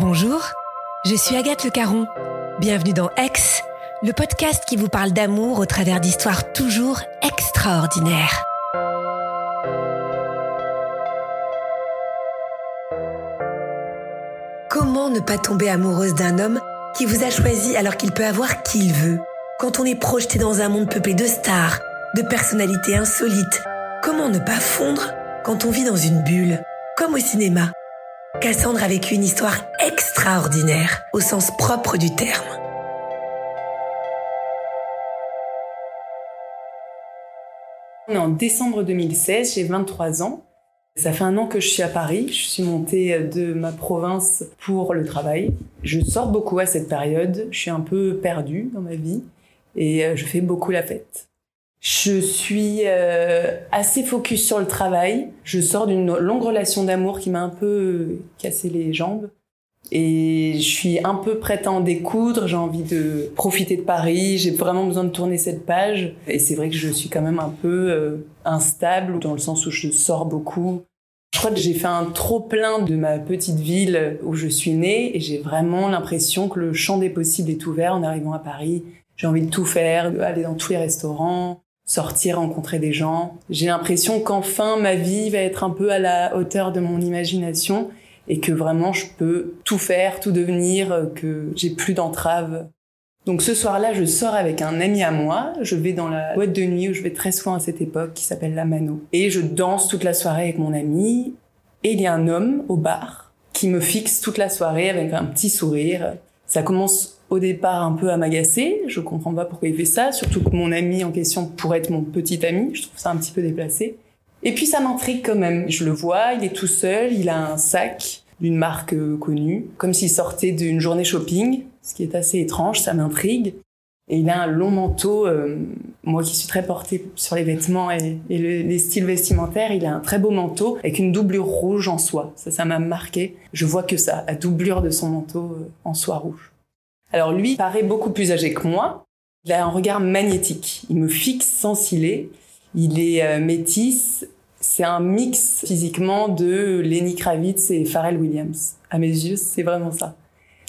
Bonjour, je suis Agathe Le Caron. Bienvenue dans Aix, le podcast qui vous parle d'amour au travers d'histoires toujours extraordinaires. Comment ne pas tomber amoureuse d'un homme qui vous a choisi alors qu'il peut avoir qui il veut? Quand on est projeté dans un monde peuplé de stars, de personnalités insolites, comment ne pas fondre quand on vit dans une bulle, comme au cinéma? Cassandre a vécu une histoire extraordinaire au sens propre du terme. On est en décembre 2016, j'ai 23 ans. Ça fait un an que je suis à Paris. Je suis montée de ma province pour le travail. Je sors beaucoup à cette période. Je suis un peu perdue dans ma vie et euh, je fais beaucoup la fête. Je suis euh, assez focus sur le travail. Je sors d'une longue relation d'amour qui m'a un peu cassé les jambes. Et je suis un peu prête à en découdre, j'ai envie de profiter de Paris, j'ai vraiment besoin de tourner cette page. Et c'est vrai que je suis quand même un peu euh, instable, dans le sens où je sors beaucoup. Je crois que j'ai fait un trop plein de ma petite ville où je suis née et j'ai vraiment l'impression que le champ des possibles est ouvert en arrivant à Paris. J'ai envie de tout faire, aller dans tous les restaurants, sortir, rencontrer des gens. J'ai l'impression qu'enfin ma vie va être un peu à la hauteur de mon imagination et que vraiment je peux tout faire, tout devenir, que j'ai plus d'entraves. Donc ce soir-là, je sors avec un ami à moi, je vais dans la boîte de nuit où je vais très souvent à cette époque qui s'appelle la Mano. Et je danse toute la soirée avec mon ami et il y a un homme au bar qui me fixe toute la soirée avec un petit sourire. Ça commence au départ un peu à m'agacer, je comprends pas pourquoi il fait ça, surtout que mon ami en question pourrait être mon petit ami, je trouve ça un petit peu déplacé. Et puis ça m'intrigue quand même. Je le vois, il est tout seul, il a un sac d'une marque euh, connue, comme s'il sortait d'une journée shopping, ce qui est assez étrange, ça m'intrigue. Et il a un long manteau, euh, moi qui suis très portée sur les vêtements et, les styles vestimentaires, il a un très beau manteau avec une doublure rouge en soie. Ça, ça m'a marqué. Je vois que ça, la doublure de son manteau euh, en soie rouge. Alors lui paraît beaucoup plus âgé que moi. Il a un regard magnétique. Il me fixe sans ciller. Il est euh, métis. C'est un mix physiquement de Lenny Kravitz et Pharrell Williams. À mes yeux, c'est vraiment ça.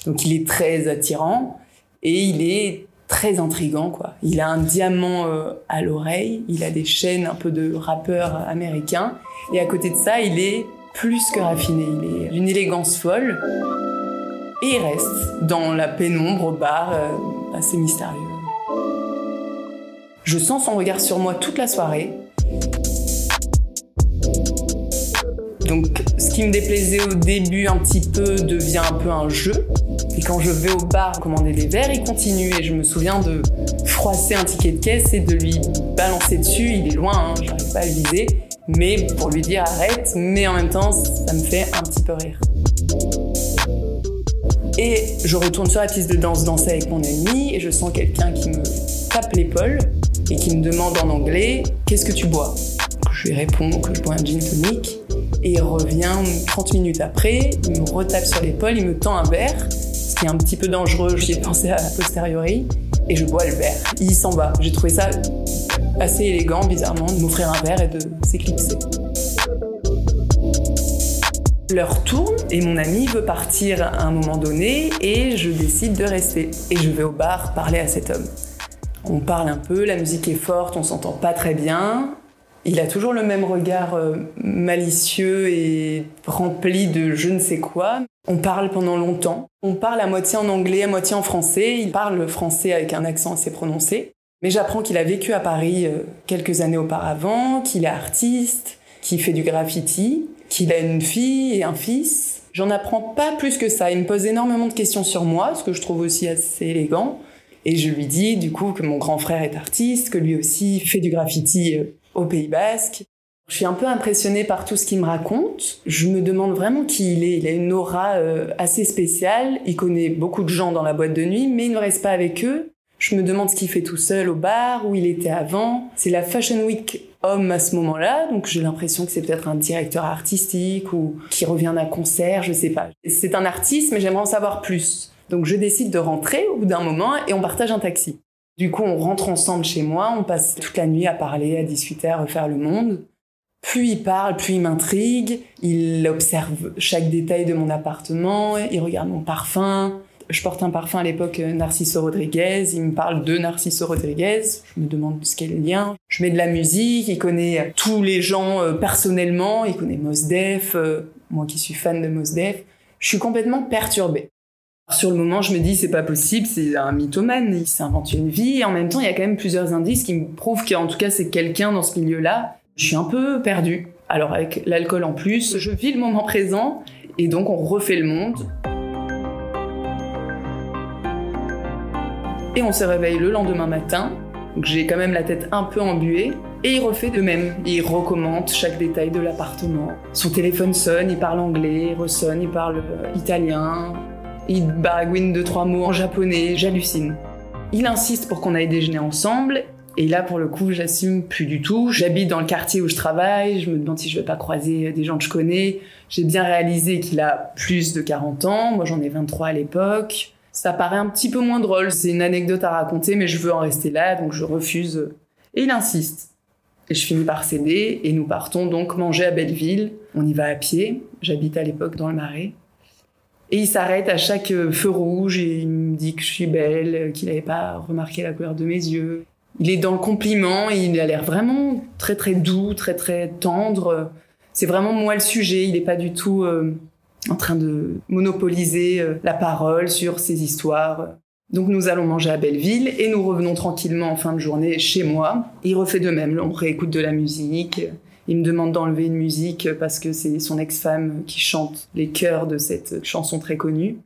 Donc il est très attirant et il est très intrigant quoi. Il a un diamant euh, à l'oreille, il a des chaînes un peu de rappeur américain et à côté de ça, il est plus que raffiné, il est d'une élégance folle et il reste dans la pénombre au bar euh, assez mystérieux. Je sens son regard sur moi toute la soirée. Donc, ce qui me déplaisait au début un petit peu devient un peu un jeu. Et quand je vais au bar commander des verres, il continue. Et je me souviens de froisser un ticket de caisse et de lui balancer dessus. Il est loin, hein, j'arrive pas à le viser. Mais pour lui dire arrête, mais en même temps, ça me fait un petit peu rire. Et je retourne sur la piste de danse danser avec mon ami et je sens quelqu'un qui me tape l'épaule et qui me demande en anglais Qu'est-ce que tu bois? Je lui réponds que je bois un gin tonic et il revient 30 minutes après, il me retape sur l'épaule, il me tend un verre, ce qui est un petit peu dangereux, j'y ai pensé à posteriori, et je bois le verre. Il s'en va. J'ai trouvé ça assez élégant, bizarrement, de m'offrir un verre et de s'éclipser. L'heure tourne et mon ami veut partir à un moment donné et je décide de rester. Et je vais au bar parler à cet homme. On parle un peu, la musique est forte, on s'entend pas très bien. Il a toujours le même regard euh, malicieux et rempli de je ne sais quoi. On parle pendant longtemps. On parle à moitié en anglais, à moitié en français. Il parle français avec un accent assez prononcé. Mais j'apprends qu'il a vécu à Paris euh, quelques années auparavant, qu'il est artiste, qu'il fait du graffiti, qu'il a une fille et un fils. J'en apprends pas plus que ça. Il me pose énormément de questions sur moi, ce que je trouve aussi assez élégant. Et je lui dis du coup que mon grand frère est artiste, que lui aussi fait du graffiti euh, au Pays Basque. Je suis un peu impressionnée par tout ce qu'il me raconte. Je me demande vraiment qui il est. Il a une aura euh, assez spéciale. Il connaît beaucoup de gens dans la boîte de nuit, mais il ne reste pas avec eux. Je me demande ce qu'il fait tout seul au bar, où il était avant. C'est la Fashion Week homme à ce moment-là, donc j'ai l'impression que c'est peut-être un directeur artistique ou qui revient d'un concert, je sais pas. C'est un artiste, mais j'aimerais en savoir plus. Donc je décide de rentrer au bout d'un moment et on partage un taxi. Du coup, on rentre ensemble chez moi, on passe toute la nuit à parler, à discuter, à refaire le monde. Plus il parle, plus il m'intrigue. Il observe chaque détail de mon appartement, il regarde mon parfum, je porte un parfum à l'époque euh, Narciso Rodriguez, il me parle de Narciso Rodriguez, je me demande ce qu'est le lien. Je mets de la musique, il connaît tous les gens euh, personnellement, il connaît Mos Def, euh, moi qui suis fan de Mos Def. Je suis complètement perturbée. Sur le moment, je me dis c'est pas possible, c'est un mythomane, il s'invente une vie et en même temps, il y a quand même plusieurs indices qui me prouvent qu'en tout cas c'est quelqu'un dans ce milieu-là. Je suis un peu perdue. Alors avec l'alcool en plus, je vis le moment présent et donc on refait le monde. Et on se réveille le lendemain matin. J'ai quand même la tête un peu embuée. Et il refait de même. Il recommande chaque détail de l'appartement. Son téléphone sonne, il parle anglais, il ressonne, il parle euh, italien. Il baragouine deux, trois mots en japonais, j'hallucine. Il insiste pour qu'on aille déjeuner ensemble. Et là, pour le coup, j'assume plus du tout. J'habite dans le quartier où je travaille. Je me demande si je vais pas croiser des gens que je connais. J'ai bien réalisé qu'il a plus de 40 ans. Moi, j'en ai 23 à l'époque ça paraît un petit peu moins drôle. C'est une anecdote à raconter, mais je veux en rester là, donc je refuse. Et il insiste. Et je finis par céder, et nous partons donc manger à Belleville. On y va à pied. J'habite à l'époque dans le Marais. Et il s'arrête à chaque feu rouge et il me dit que je suis belle, qu'il n'avait pas remarqué la couleur de mes yeux. Il est dans le compliment, et il a l'air vraiment très très doux, très très tendre. C'est vraiment moi le sujet, il n'est pas du tout euh, en train de monopoliser euh, la parole sur ces histoires. Donc nous allons manger à Belleville et nous revenons tranquillement en fin de journée chez moi. Il refait de même, on réécoute de la musique. Il me demande d'enlever une musique parce que c'est son ex-femme qui chante les chœurs de cette chanson très connue.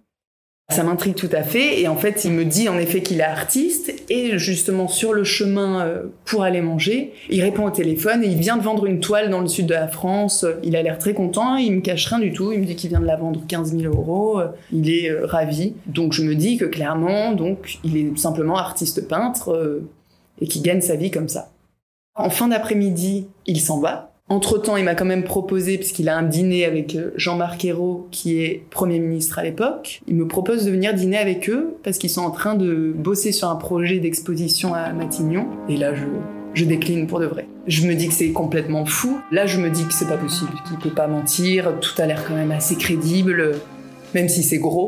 Ça m'intrigue tout à fait et en fait il me dit en effet qu'il est artiste et justement sur le chemin euh, pour aller manger, il répond au téléphone et il vient de vendre une toile dans le sud de la France, il a l'air très content, il me cache rien du tout, il me dit qu'il vient de la vendre 15 000 euros, il est euh, ravi. Donc je me dis que clairement donc il est simplement artiste peintre euh, et qui gagne sa vie comme ça. En fin d'après-midi, il s'en va entre-temps, il m'a quand même proposé, puisqu'il a un dîner avec euh, Jean-Marc Ayrault, qui est Premier ministre à l'époque, il me propose de venir dîner avec eux, parce qu'ils sont en train de bosser sur un projet d'exposition à Matignon. Et là, je, je décline pour de vrai. Je me dis que c'est complètement fou. Là, je me dis que c'est pas possible, qu'il peut pas mentir. Tout a l'air quand même assez crédible, même si c'est gros.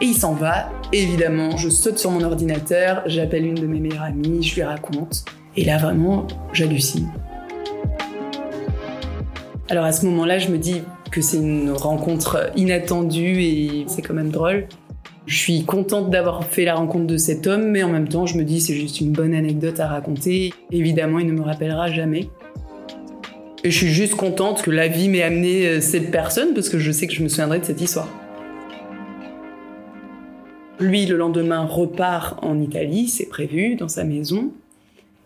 Et il s'en va. Évidemment, je saute sur mon ordinateur, j'appelle une de mes meilleures amies, je lui raconte. Et là, vraiment, j'hallucine. Alors à ce moment-là, je me dis que c'est une rencontre inattendue et c'est quand même drôle. Je suis contente d'avoir fait la rencontre de cet homme, mais en même temps, je me dis c'est juste une bonne anecdote à raconter. Évidemment, il ne me rappellera jamais. Et je suis juste contente que la vie m'ait amené euh, cette personne parce que je sais que je me souviendrai de cette histoire. Lui, le lendemain, repart en Italie, c'est prévu, dans sa maison.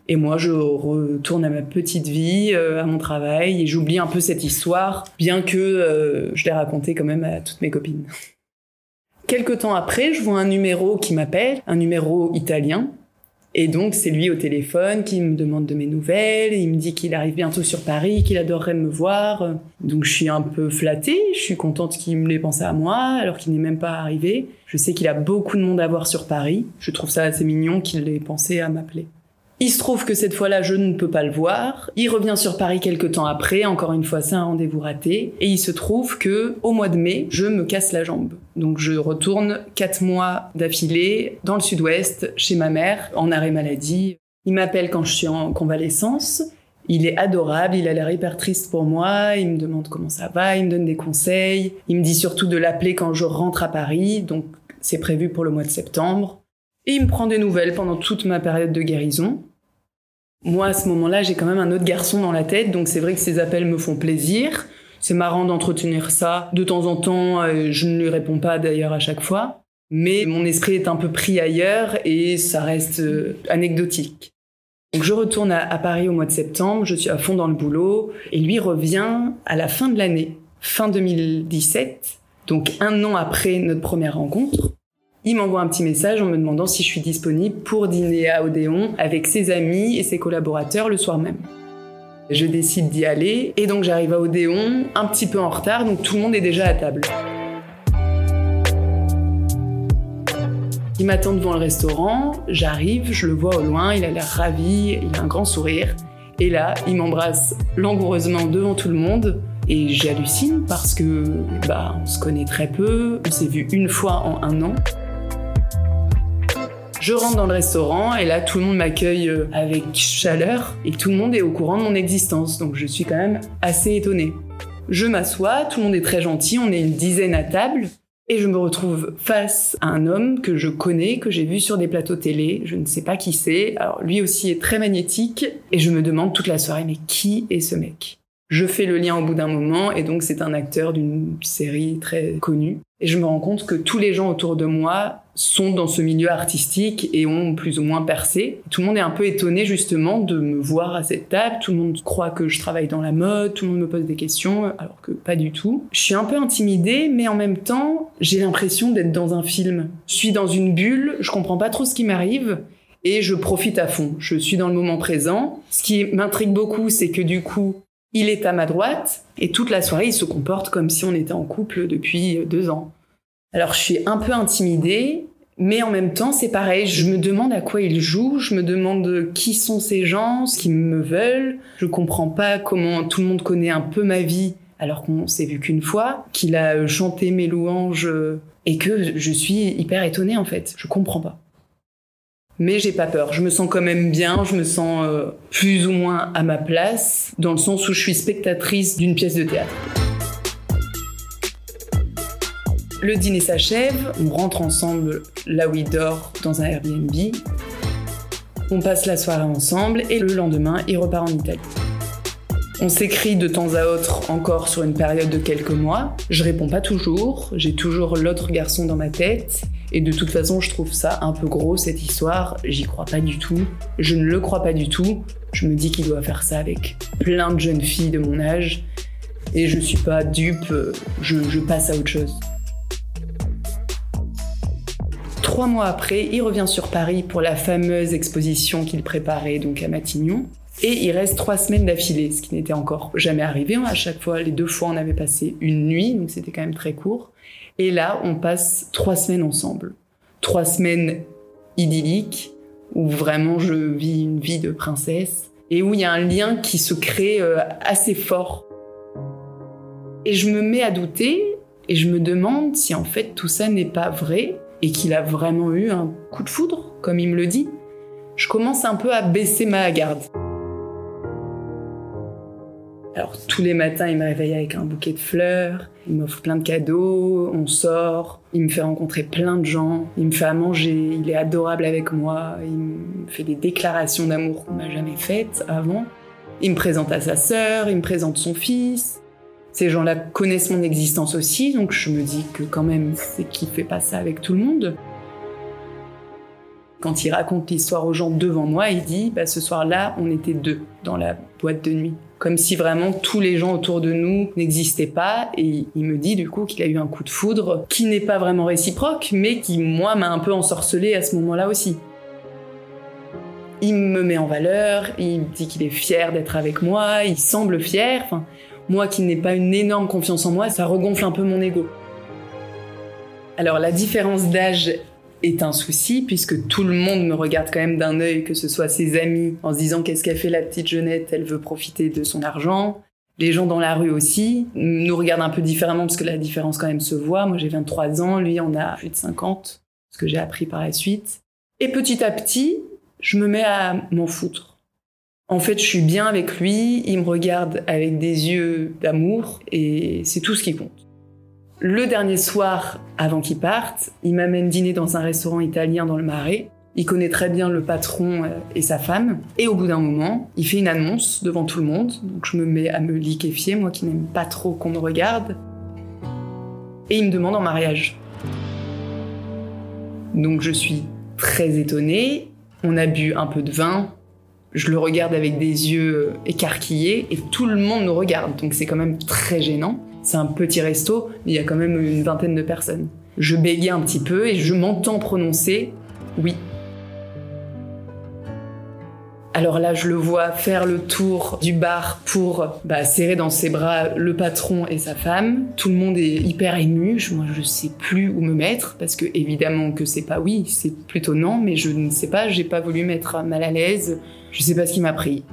Et moi, je retourne à ma petite vie, euh, à mon travail, et j'oublie un peu cette histoire, bien que euh, je l'ai racontée quand même à toutes mes copines. Quelque temps après, je vois un numéro qui m'appelle, un numéro italien, et donc, c'est lui au téléphone qui me demande de mes nouvelles. Il me dit qu'il arrive bientôt sur Paris, qu'il adorerait me voir. Donc, je suis un peu flattée. Je suis contente qu'il me l'ait pensé à moi, alors qu'il n'est même pas arrivé. Je sais qu'il a beaucoup de monde à voir sur Paris. Je trouve ça assez mignon qu'il ait pensé à m'appeler. Il se trouve que cette fois-là, je ne peux pas le voir. Il revient sur Paris quelques temps après. Encore une fois, c'est un rendez-vous raté. Et il se trouve que, au mois de mai, je me casse la jambe. Donc, je retourne quatre mois d'affilée dans le sud-ouest, chez ma mère, en arrêt maladie. Il m'appelle quand je suis en convalescence. Il est adorable, il a l'air hyper triste pour moi, il me demande comment ça va, il me donne des conseils, il me dit surtout de l'appeler quand je rentre à Paris, donc c'est prévu pour le mois de septembre. Et il me prend des nouvelles pendant toute ma période de guérison. Moi, à ce moment-là, j'ai quand même un autre garçon dans la tête, donc c'est vrai que ces appels me font plaisir. C'est marrant d'entretenir ça. De temps en temps, euh, je ne lui réponds pas d'ailleurs à chaque fois. Mais mon esprit est un peu pris ailleurs et ça reste euh, anecdotique. Donc je retourne à, Paris au mois de septembre, je suis à fond dans le boulot et lui revient à la fin de l'année, fin 2017, donc un an après notre première rencontre. Il m'envoie un petit message en me demandant si je suis disponible pour dîner à Odéon avec ses amis et ses collaborateurs le soir même. Je décide d'y aller et donc j'arrive à Odéon un petit peu en retard, donc tout le monde est déjà à table. Il m'attend devant le restaurant, j'arrive, je le vois au loin, il a l'air ravi, il a un grand sourire. Et là, il m'embrasse langoureusement devant tout le monde. Et j'hallucine parce que, bah, on se connaît très peu, on s'est vu une fois en un an. Je rentre dans le restaurant et là, tout le monde m'accueille euh, avec chaleur et tout le monde est au courant de mon existence. Donc je suis quand même assez étonnée. Je m'assois, tout le monde est très gentil, on est une dizaine à table. Et je me retrouve face à un homme que je connais, que j'ai vu sur des plateaux télé. Je ne sais pas qui c'est. Alors lui aussi est très magnétique. Et je me demande toute la soirée, mais qui est ce mec? Je fais le lien au bout d'un moment. Et donc c'est un acteur d'une série très connue. Et je me rends compte que tous les gens autour de moi sont dans ce milieu artistique et ont plus ou moins percé. Tout le monde est un peu étonné justement de me voir à cette table. Tout le monde croit que je travaille dans la mode, tout le monde me pose des questions, alors que pas du tout. Je suis un peu intimidée, mais en même temps, j'ai l'impression d'être dans un film. Je suis dans une bulle, je comprends pas trop ce qui m'arrive. Et je profite à fond. Je suis dans le moment présent. Ce qui m'intrigue beaucoup, c'est que du coup, il est à ma droite et toute la soirée, il se comporte comme si on était en couple depuis deux ans. Alors je suis un peu intimidée, mais en même temps c'est pareil, je me demande à quoi il joue, je me demande qui sont ces gens, ce qu'ils me veulent, je comprends pas comment tout le monde connaît un peu ma vie alors qu'on s'est vu qu'une fois, qu'il a chanté mes louanges et que je suis hyper étonnée en fait, je comprends pas. Mais j'ai pas peur, je me sens quand même bien, je me sens euh, plus ou moins à ma place, dans le sens où je suis spectatrice d'une pièce de théâtre. Le dîner s'achève, on rentre ensemble là où il dort dans un Airbnb. On passe la soirée ensemble et le lendemain, il repart en Italie. On s'écrit de temps à autre encore sur une période de quelques mois. Je réponds pas toujours, j'ai toujours l'autre garçon dans ma tête. Et de toute façon, je trouve ça un peu gros cette histoire. J'y crois pas du tout. Je ne le crois pas du tout. Je me dis qu'il doit faire ça avec plein de jeunes filles de mon âge. Et je suis pas dupe, je, je passe à autre chose. Trois mois après, il revient sur Paris pour la fameuse exposition qu'il préparait donc à Matignon. Et il reste trois semaines d'affilée, ce qui n'était encore jamais arrivé. À chaque fois, les deux fois, on avait passé une nuit, donc c'était quand même très court. Et là, on passe trois semaines ensemble. Trois semaines idylliques, où vraiment je vis une vie de princesse, et où il y a un lien qui se crée euh, assez fort. Et je me mets à douter, et je me demande si en fait tout ça n'est pas vrai, et qu'il a vraiment eu un coup de foudre, comme il me le dit, je commence un peu à baisser ma garde. Alors tous les matins, il me réveille avec un bouquet de fleurs, il m'offre plein de cadeaux, on sort, il me fait rencontrer plein de gens, il me fait à manger, il est adorable avec moi, il me fait des déclarations d'amour qu'on n'a jamais faites avant. Il me présente à sa sœur, il me présente son fils. Ces gens-là connaissent mon existence aussi, donc je me dis que quand même, c'est qu'il fait pas ça avec tout le monde. Quand il raconte l'histoire aux gens devant moi, il dit bah, ce soir-là, on était deux dans la boîte de nuit. Comme si vraiment tous les gens autour de nous n'existaient pas. Et il me dit du coup qu'il a eu un coup de foudre qui n'est pas vraiment réciproque, mais qui, moi, m'a un peu ensorcelé à ce moment-là aussi. Il me met en valeur, il dit qu'il est fier d'être avec moi, il semble fier. Moi qui n'ai pas une énorme confiance en moi, ça regonfle un peu mon ego. Alors la différence d'âge est un souci puisque tout le monde me regarde quand même d'un œil, que ce soit ses amis, en se disant qu'est-ce qu'elle fait la petite Jeunette, elle veut profiter de son argent. Les gens dans la rue aussi nous regardent un peu différemment parce que la différence quand même se voit. Moi j'ai 23 ans, lui en a plus de 50, ce que j'ai appris par la suite. Et petit à petit, je me mets à m'en foutre. En fait, je suis bien avec lui, il me regarde avec des yeux d'amour et c'est tout ce qui compte. Le dernier soir, avant qu'il parte, il m'amène dîner dans un restaurant italien dans le Marais. Il connaît très bien le patron euh, et sa femme. Et au bout d'un moment, il fait une annonce devant tout le monde. Donc je me mets à me liquéfier, moi qui n'aime pas trop qu'on me regarde. Et il me demande en mariage. Donc je suis très étonnée. On a bu un peu de vin. Je le regarde avec des yeux écarquillés et tout le monde nous regarde. Donc c'est quand même très gênant. C'est un petit resto, mais il y a quand même une vingtaine de personnes. Je bégaye un petit peu et je m'entends prononcer oui. Alors là, je le vois faire le tour du bar pour bah, serrer dans ses bras le patron et sa femme. Tout le monde est hyper ému. Moi, je sais plus où me mettre parce que évidemment que c'est pas oui, c'est plutôt non, mais je ne sais pas. J'ai pas voulu mettre mal à l'aise. Je sais pas ce qui m'a pris.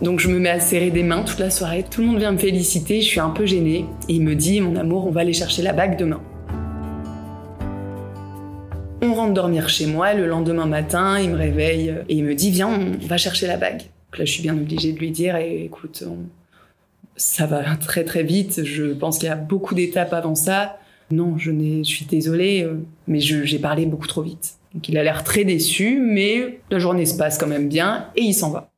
Donc je me mets à serrer des mains toute la soirée. Tout le monde vient me féliciter. Je suis un peu gênée et il me dit, mon amour, on va aller chercher la bague demain. On rentre dormir chez moi. Le lendemain matin, il me réveille et il me dit Viens, on va chercher la bague. Là, je suis bien obligée de lui dire Écoute, ça va très très vite. Je pense qu'il y a beaucoup d'étapes avant ça. Non, je, je suis désolée, euh, mais j'ai parlé beaucoup trop vite. Donc il a l'air très déçu, mais la journée se passe quand même bien et il s'en va.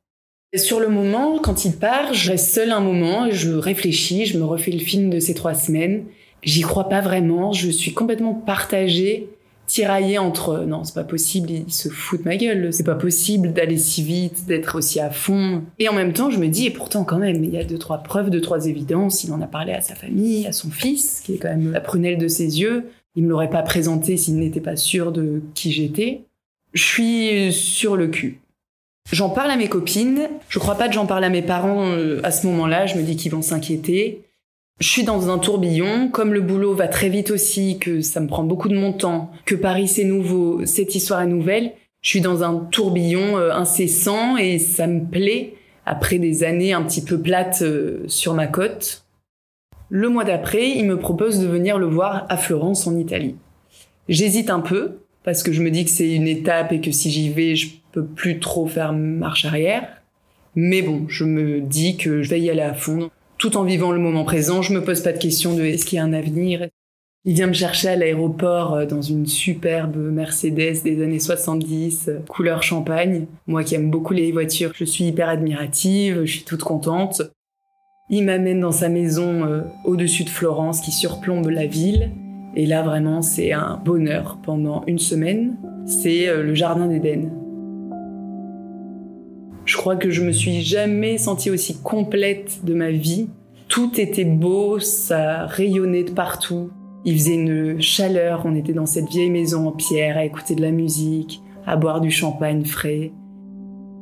sur le moment, quand il part, je reste seule un moment, je réfléchis, je me refais le film de ces trois semaines. J'y crois pas vraiment, je suis complètement partagée tiraillé entre non c'est pas possible il se fout de ma gueule c'est pas possible d'aller si vite d'être aussi à fond et en même temps je me dis et pourtant quand même il y a deux trois preuves deux trois évidences il en a parlé à sa famille à son fils qui est quand même la prunelle de ses yeux il me l'aurait pas présenté s'il n'était pas sûr de qui j'étais. Je suis sur le cul. J'en parle à mes copines, je crois pas que j'en parle à mes parents euh, à ce moment-là, je me dis qu'ils vont s'inquiéter. Je suis dans un tourbillon, comme le boulot va très vite aussi, que ça me prend beaucoup de mon temps, que Paris c'est nouveau, cette histoire est nouvelle, je suis dans un tourbillon euh, incessant et ça me plaît. Après des années un petit peu plates euh, sur ma côte. Le mois d'après, il me propose de venir le voir à Florence en Italie. J'hésite un peu parce que je me dis que c'est une étape et que si j'y vais, je peux plus trop faire marche arrière. Mais bon, je me dis que je vais y aller à fond tout en vivant le moment présent. Je me pose pas de questions de est-ce qu'il y a un avenir? Il vient me chercher à l'aéroport euh, dans une superbe Mercedes des années 70, euh, couleur champagne. Moi qui aime beaucoup les voitures, je suis hyper admirative, je suis toute contente. Il m'amène dans sa maison euh, au-dessus de Florence qui surplombe la ville. Et là vraiment c'est un bonheur pendant une semaine. C'est le jardin d'Éden. Je crois que je me suis jamais sentie aussi complète de ma vie. Tout était beau, ça rayonnait de partout. Il faisait une chaleur, on était dans cette vieille maison en pierre à écouter de la musique, à boire du champagne frais.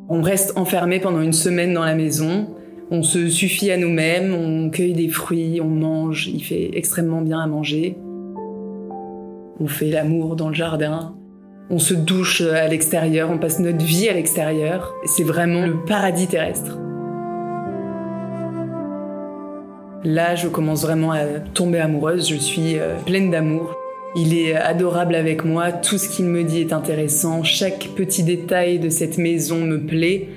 On reste enfermé pendant une semaine dans la maison, on se suffit à nous-mêmes, on cueille des fruits, on mange, il fait extrêmement bien à manger. On fait l'amour dans le jardin, on se douche à l'extérieur, on passe notre vie à l'extérieur. C'est vraiment le paradis terrestre. Là, je commence vraiment à tomber amoureuse, je suis euh, pleine d'amour. Il est adorable avec moi, tout ce qu'il me dit est intéressant, chaque petit détail de cette maison me plaît,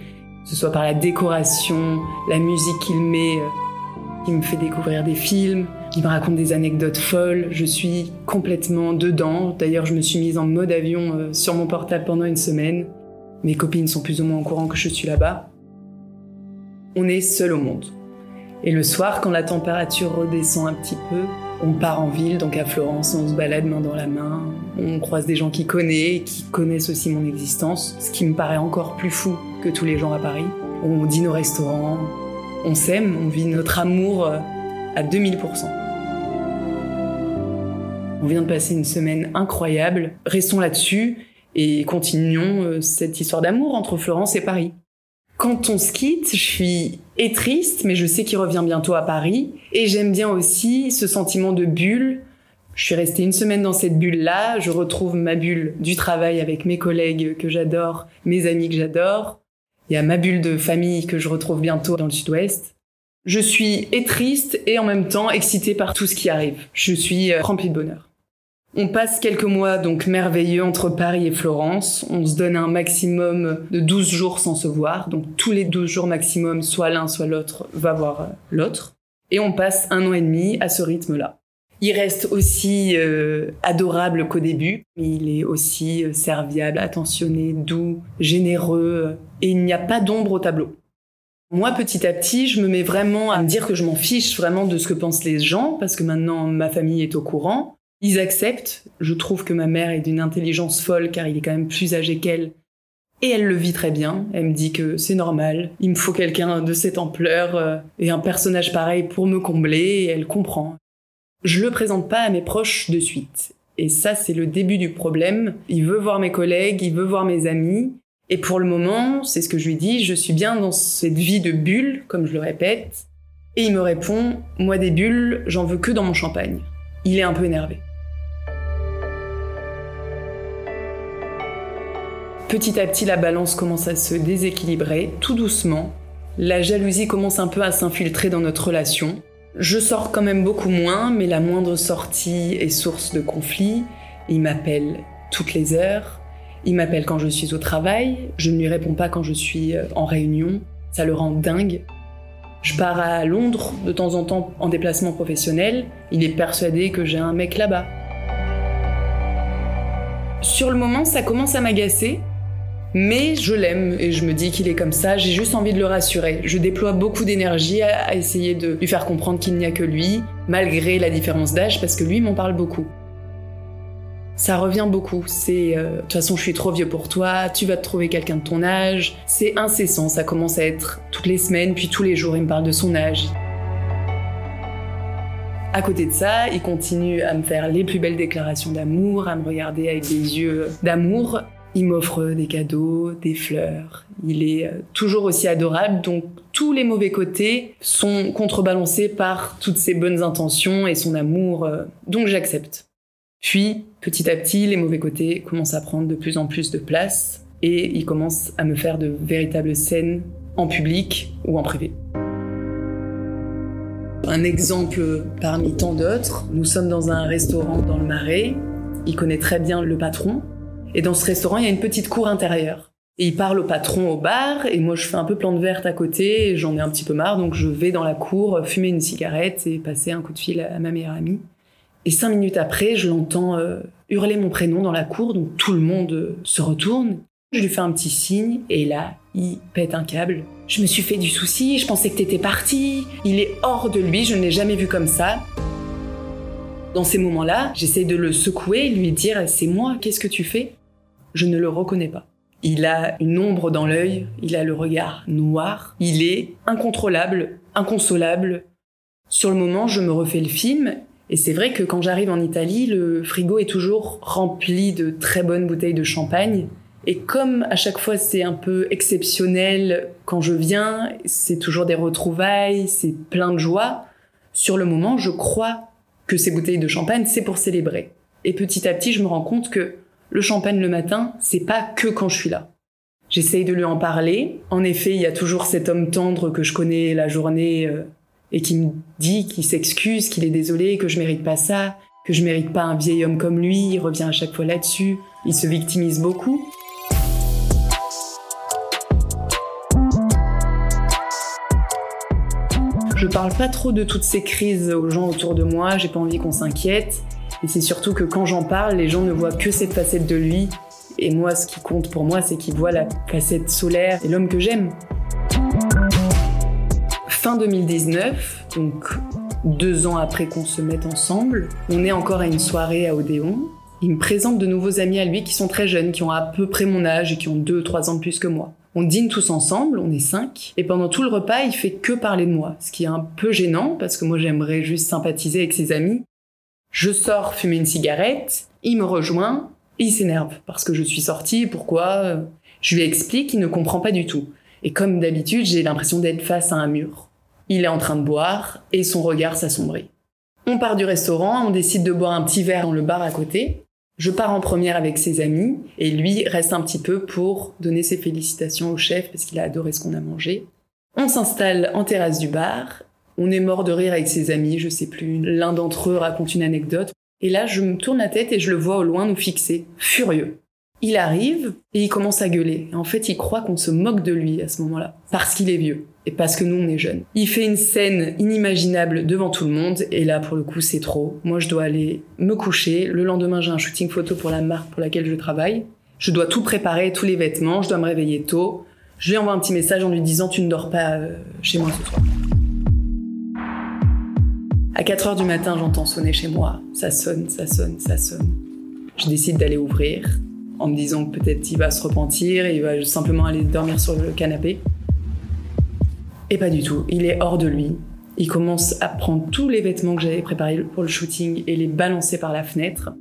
ce soit par la décoration, la musique qu'il met, euh, me fait découvrir des films, il me raconte des anecdotes folles, je suis complètement dedans. D'ailleurs, je me suis mise en mode avion euh, sur mon portable pendant une semaine. Mes copines sont plus ou moins au courant que je suis là-bas. On est seul au monde. Et le soir, quand la température redescend un petit peu, on part en ville, donc à Florence, on se balade main dans la main, on croise des gens qui connaissent, qui connaissent aussi mon existence, ce qui me paraît encore plus fou tous les gens à Paris. On dîne au restaurant, on s'aime, on vit notre amour euh, à 2000%. On vient de passer une semaine incroyable. Restons là-dessus et continuons euh, cette histoire d'amour entre Florence et Paris. Quand on se quitte, je suis et triste, mais je sais qu'il revient bientôt à Paris. Et j'aime bien aussi ce sentiment de bulle. Je suis restée une semaine dans cette bulle-là. Je retrouve ma bulle du travail avec mes collègues que j'adore, mes amis que j'adore. Il y a ma bulle de famille que je retrouve bientôt dans le sud-ouest. Je suis et triste et en même temps excitée par tout ce qui arrive. Je suis euh, remplie de bonheur. On passe quelques mois donc merveilleux entre Paris et Florence. On se donne un maximum de 12 jours sans se voir. Donc tous les 12 jours maximum, soit l'un, soit l'autre va voir euh, l'autre. Et on passe un an et demi à ce rythme-là. Il reste aussi euh, adorable qu'au début, il est aussi serviable, attentionné, doux, généreux, et il n'y a pas d'ombre au tableau. Moi, petit à petit, je me mets vraiment à me dire que je m'en fiche vraiment de ce que pensent les gens, parce que maintenant ma famille est au courant. Ils acceptent. Je trouve que ma mère est d'une intelligence folle car il est quand même plus âgé qu'elle. Et elle le vit très bien. Elle me dit que c'est normal. Il me faut quelqu'un de cette ampleur euh, et un personnage pareil pour me combler et elle comprend. Je le présente pas à mes proches de suite. Et ça, c'est le début du problème. Il veut voir mes collègues, il veut voir mes amis. Et pour le moment, c'est ce que je lui dis, je suis bien dans cette vie de bulle, comme je le répète. Et il me répond, moi des bulles, j'en veux que dans mon champagne. Il est un peu énervé. Petit à petit, la balance commence à se déséquilibrer, tout doucement. La jalousie commence un peu à s'infiltrer dans notre relation. Je sors quand même beaucoup moins, mais la moindre sortie est source de conflit. Il m'appelle toutes les heures. Il m'appelle quand je suis au travail. Je ne lui réponds pas quand je suis euh, en réunion. Ça le rend dingue. Je pars à Londres de temps en temps en déplacement professionnel. Il est persuadé que j'ai un mec là-bas. Sur le moment, ça commence à m'agacer. Mais je l'aime et je me dis qu'il est comme ça, j'ai juste envie de le rassurer. Je déploie beaucoup d'énergie à, essayer de lui faire comprendre qu'il n'y a que lui, malgré la différence d'âge, parce que lui m'en parle beaucoup. Ça revient beaucoup, c'est euh, de toute façon je suis trop vieux pour toi, tu vas te trouver quelqu'un de ton âge. C'est incessant, ça commence à être toutes les semaines, puis tous les jours il me parle de son âge. À côté de ça, il continue à me faire les plus belles déclarations d'amour, à me regarder avec des yeux d'amour, il m'offre des cadeaux, des fleurs. Il est euh, toujours aussi adorable. Donc tous les mauvais côtés sont contrebalancés par toutes ses bonnes intentions et son amour. Euh, donc j'accepte. Puis petit à petit, les mauvais côtés commencent à prendre de plus en plus de place et il commence à me faire de véritables scènes en public ou en privé. Un exemple parmi tant d'autres, nous sommes dans un restaurant dans le Marais. Il connaît très bien le patron, et dans ce restaurant, il y a une petite cour intérieure. Et il parle au patron au bar, et moi je fais un peu plante verte à côté, j'en ai un petit peu marre, donc je vais dans la cour fumer une cigarette et passer un coup de fil à ma meilleure amie. Et cinq minutes après, je l'entends euh, hurler mon prénom dans la cour, donc tout le monde euh, se retourne. Je lui fais un petit signe, et là, il pète un câble. Je me suis fait du souci, je pensais que t'étais parti. Il est hors de lui, je ne l'ai jamais vu comme ça. Dans ces moments-là, j'essaie de le secouer, lui dire c'est moi, qu'est-ce que tu fais? Je ne le reconnais pas. Il a une ombre dans l'œil, il a le regard noir, il est incontrôlable, inconsolable. Sur le moment, je me refais le film, et c'est vrai que quand j'arrive en Italie, le frigo est toujours rempli de très bonnes bouteilles de champagne. Et comme à chaque fois c'est un peu exceptionnel quand je viens, c'est toujours des retrouvailles, c'est plein de joie, sur le moment, je crois que ces bouteilles de champagne, c'est pour célébrer. Et petit à petit, je me rends compte que le champagne le matin, c'est pas que quand je suis là. J'essaye de lui en parler. En effet, il y a toujours cet homme tendre que je connais la journée euh, et qui me dit qu'il s'excuse, qu'il est désolé, que je mérite pas ça, que je mérite pas un vieil homme comme lui. Il revient à chaque fois là-dessus. Il se victimise beaucoup. Je parle pas trop de toutes ces crises aux gens autour de moi, j'ai pas envie qu'on s'inquiète. Et c'est surtout que quand j'en parle, les gens ne voient que cette facette de lui. Et moi, ce qui compte pour moi, c'est qu'ils voient la facette solaire et l'homme que j'aime. Fin 2019, donc deux ans après qu'on se mette ensemble, on est encore à une soirée à Odéon. Il me présente de nouveaux amis à lui qui sont très jeunes, qui ont à peu près mon âge et qui ont deux, trois ans de plus que moi. On dîne tous ensemble, on est cinq, et pendant tout le repas, il fait que parler de moi, ce qui est un peu gênant parce que moi j'aimerais juste sympathiser avec ses amis. Je sors fumer une cigarette, il me rejoint, il s'énerve parce que je suis sortie, pourquoi Je lui explique, il ne comprend pas du tout. Et comme d'habitude, j'ai l'impression d'être face à un mur. Il est en train de boire et son regard s'assombrit. On part du restaurant, on décide de boire un petit verre dans le bar à côté. Je pars en première avec ses amis et lui reste un petit peu pour donner ses félicitations au chef parce qu'il a adoré ce qu'on a mangé. On s'installe en terrasse du bar on est mort de rire avec ses amis, je sais plus. L'un d'entre eux raconte une anecdote. Et là, je me tourne la tête et je le vois au loin nous fixer, furieux. Il arrive et il commence à gueuler. En fait, il croit qu'on se moque de lui à ce moment-là, parce qu'il est vieux et parce que nous, on est jeunes. Il fait une scène inimaginable devant tout le monde et là, pour le coup, c'est trop. Moi, je dois aller me coucher. Le lendemain, j'ai un shooting photo pour la marque pour laquelle je travaille. Je dois tout préparer, tous les vêtements, je dois me réveiller tôt. Je lui envoie un petit message en lui disant tu ne dors pas euh, chez moi ce soir. À 4 heures du matin, j'entends sonner chez moi. Ça sonne, ça sonne, ça sonne. Je décide d'aller ouvrir en me disant que peut-être il va se repentir et il va simplement aller dormir sur le canapé. Et pas du tout. Il est hors de lui. Il commence à prendre tous les vêtements que j'avais préparés pour le shooting et les balancer par la fenêtre.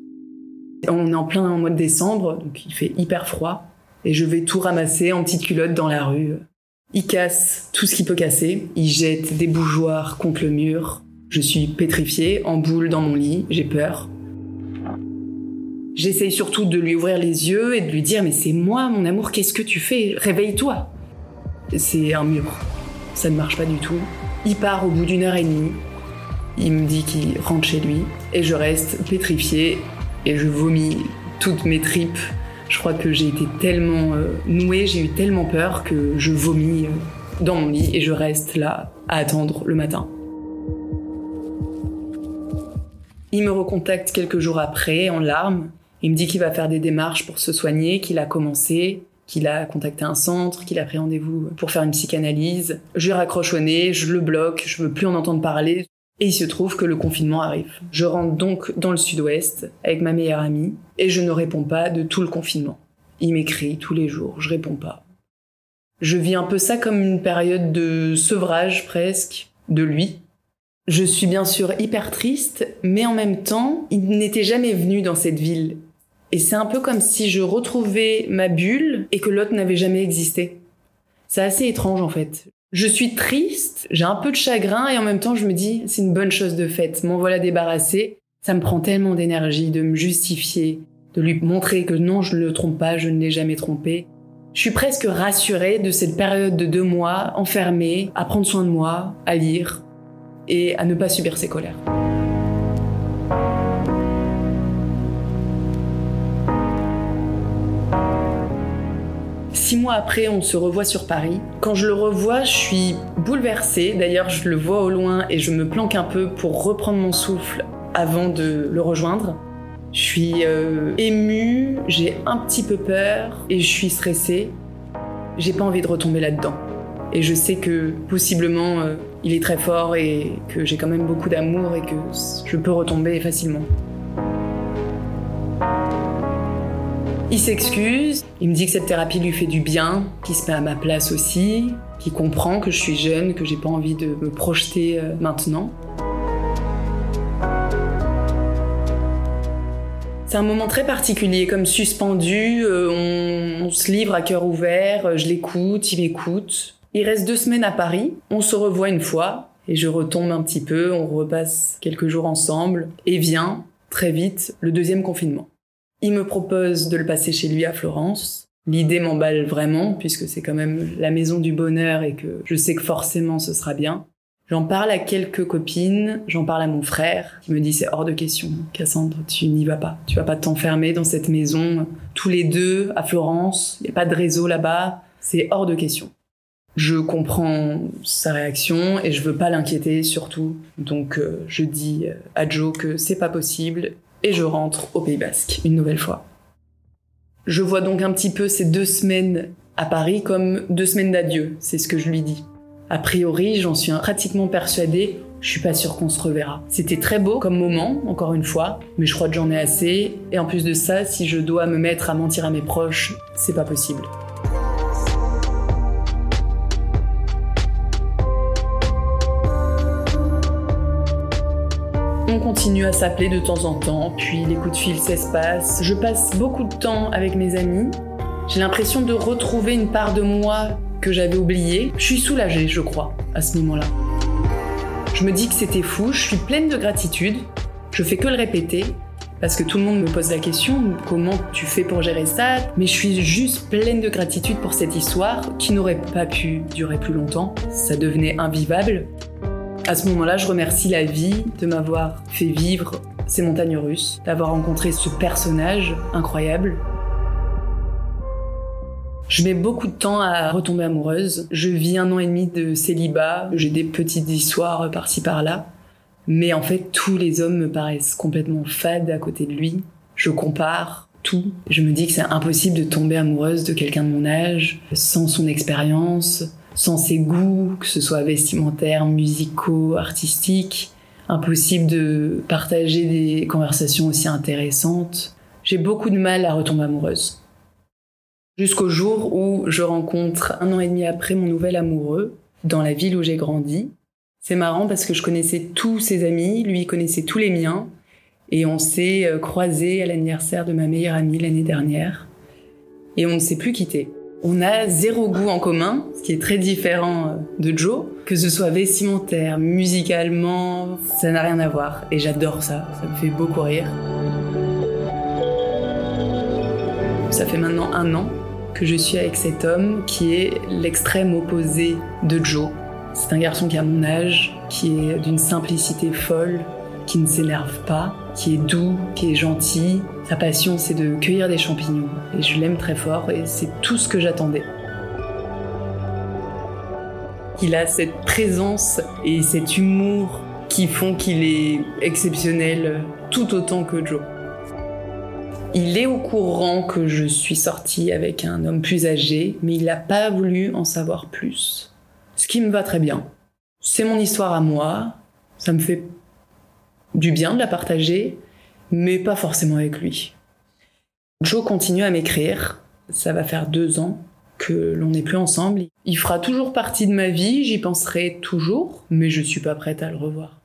On est en plein mois de décembre, donc il fait hyper froid. Et je vais tout ramasser en petite culotte dans la rue. Il casse tout ce qu'il peut casser. Il jette des bougeoirs contre le mur. Je suis pétrifiée, en boule dans mon lit. J'ai peur. J'essaye surtout de lui ouvrir les yeux et de lui dire Mais c'est moi, mon amour, qu'est-ce que tu fais? Réveille-toi C'est un mur. Ça ne marche pas du tout. Il part au bout d'une heure et demie. Il me dit qu'il rentre chez lui et je reste pétrifiée et je vomis toutes mes tripes. Je crois que j'ai été tellement euh, nouée, j'ai eu tellement peur que je vomis euh, dans mon lit et je reste là à attendre le matin. Il me recontacte quelques jours après en larmes. Il me dit qu'il va faire des démarches pour se soigner, qu'il a commencé, qu'il a contacté un centre, qu'il a pris rendez-vous pour faire une psychanalyse. Je lui raccroche au nez, je le bloque, je veux plus en entendre parler. Et il se trouve que le confinement arrive. Je rentre donc dans le sud-ouest avec ma meilleure amie et je ne réponds pas de tout le confinement. Il m'écrit tous les jours, je réponds pas. Je vis un peu ça comme une période de sevrage presque de lui. Je suis bien sûr hyper triste, mais en même temps, il n'était jamais venu dans cette ville. Et c'est un peu comme si je retrouvais ma bulle et que l'autre n'avait jamais existé. C'est assez étrange en fait. Je suis triste, j'ai un peu de chagrin et en même temps je me dis c'est une bonne chose de faite, m'en voilà débarrassée. Ça me prend tellement d'énergie de me justifier, de lui montrer que non je ne le trompe pas, je ne l'ai jamais trompé. Je suis presque rassurée de cette période de deux mois enfermée, à prendre soin de moi, à lire et à ne pas subir ses colères. Six mois après, on se revoit sur Paris. Quand je le revois, je suis bouleversée. D'ailleurs, je le vois au loin et je me planque un peu pour reprendre mon souffle avant de le rejoindre. Je suis euh, émue, j'ai un petit peu peur et je suis stressée. J'ai pas envie de retomber là-dedans. Et je sais que possiblement euh, il est très fort et que j'ai quand même beaucoup d'amour et que je peux retomber facilement. Il s'excuse, il me dit que cette thérapie lui fait du bien, qu'il se met à ma place aussi, qu'il comprend que je suis jeune, que j'ai pas envie de me projeter euh, maintenant. C'est un moment très particulier, comme suspendu, euh, on, se livre à cœur ouvert, euh, je l'écoute, il m'écoute. Il reste deux semaines à Paris, on se revoit une fois, et je retombe un petit peu, on repasse quelques jours ensemble, et vient, très vite, le deuxième confinement. Il me propose de le passer chez lui à Florence. L'idée m'emballe vraiment, puisque c'est quand même la maison du bonheur et que je sais que forcément ce sera bien. J'en parle à quelques copines, j'en parle à mon frère, qui me dit c'est hors de question, Cassandre, tu n'y vas pas. Tu vas pas t'enfermer dans cette maison, tous les deux, à Florence, il n'y a pas de réseau là-bas, c'est hors de question. Je comprends sa réaction et je veux pas l'inquiéter surtout. Donc euh, je dis à Joe que c'est pas possible et je rentre au Pays Basque une nouvelle fois. Je vois donc un petit peu ces deux semaines à Paris comme deux semaines d'adieu, c'est ce que je lui dis. A priori, j'en suis pratiquement persuadée, je suis pas sûre qu'on se reverra. C'était très beau comme moment, encore une fois, mais je crois que j'en ai assez, et en plus de ça, si je dois me mettre à mentir à mes proches, c'est pas possible. On continue à s'appeler de temps en temps, puis les coups de fil s'espacent. Je passe beaucoup de temps avec mes amis. J'ai l'impression de retrouver une part de moi que j'avais oubliée. Je suis soulagée, je crois, à ce moment-là. Je me dis que c'était fou, je suis pleine de gratitude. Je fais que le répéter, parce que tout le monde me pose la question comment tu fais pour gérer ça? Mais je suis juste pleine de gratitude pour cette histoire qui n'aurait pas pu durer plus longtemps. Ça devenait invivable. À ce moment-là, je remercie la vie de m'avoir fait vivre ces montagnes russes, d'avoir rencontré ce personnage incroyable. Je mets beaucoup de temps à retomber amoureuse. Je vis un an et demi de célibat. J'ai des petites histoires par-ci par-là. Mais en fait, tous les hommes me paraissent complètement fades à côté de lui. Je compare tout. Je me dis que c'est impossible de tomber amoureuse de quelqu'un de mon âge sans son expérience, sans ses goûts, que ce soit vestimentaires, musicaux, artistiques. Impossible de partager des conversations aussi intéressantes. J'ai beaucoup de mal à retomber amoureuse. Jusqu'au jour où je rencontre un an et demi après mon nouvel amoureux dans la ville où j'ai grandi. C'est marrant parce que je connaissais tous ses amis, lui connaissait tous les miens, et on s'est euh, croisés à l'anniversaire de ma meilleure amie l'année dernière. Et on ne s'est plus quitté. On a zéro goût en commun, ce qui est très différent euh, de Joe, que ce soit vestimentaire, musicalement, ça n'a rien à voir. Et j'adore ça, ça me fait beaucoup rire. Ça fait maintenant un an que je suis avec cet homme qui est l'extrême opposé de Joe. C'est un garçon qui a mon âge, qui est d'une simplicité folle, qui ne s'énerve pas, qui est doux, qui est gentil. Sa passion, c'est de cueillir des champignons. Et je l'aime très fort et c'est tout ce que j'attendais. Il a cette présence et cet humour qui font qu'il est exceptionnel tout autant que Joe. Il est au courant que je suis sortie avec un homme plus âgé, mais il n'a pas voulu en savoir plus. Ce qui me va très bien. C'est mon histoire à moi, ça me fait du bien de la partager, mais pas forcément avec lui. Joe continue à m'écrire, ça va faire deux ans que l'on n'est plus ensemble. Il fera toujours partie de ma vie, j'y penserai toujours, mais je suis pas prête à le revoir.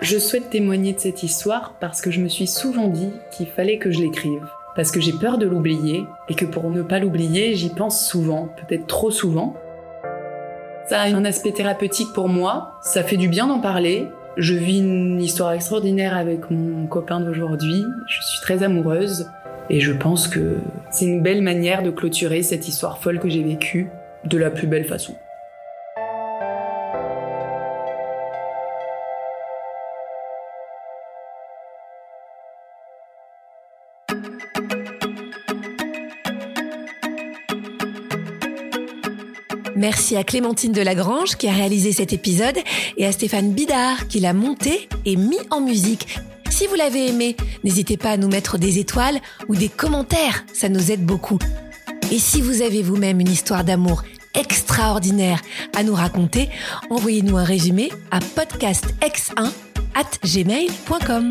Je souhaite témoigner de cette histoire parce que je me suis souvent dit qu'il fallait que je l'écrive. Parce que j'ai peur de l'oublier et que pour ne pas l'oublier, j'y pense souvent, peut-être trop souvent. Ça a un aspect thérapeutique pour moi, ça fait du bien d'en parler. Je vis une histoire extraordinaire avec mon copain d'aujourd'hui, je suis très amoureuse et je pense que c'est une belle manière de clôturer cette histoire folle que j'ai vécue de la plus belle façon. Merci à Clémentine Delagrange qui a réalisé cet épisode et à Stéphane Bidard qui l'a monté et mis en musique. Si vous l'avez aimé, n'hésitez pas à nous mettre des étoiles ou des commentaires, ça nous aide beaucoup. Et si vous avez vous-même une histoire d'amour extraordinaire à nous raconter, envoyez-nous un résumé à podcastx1 at gmail.com.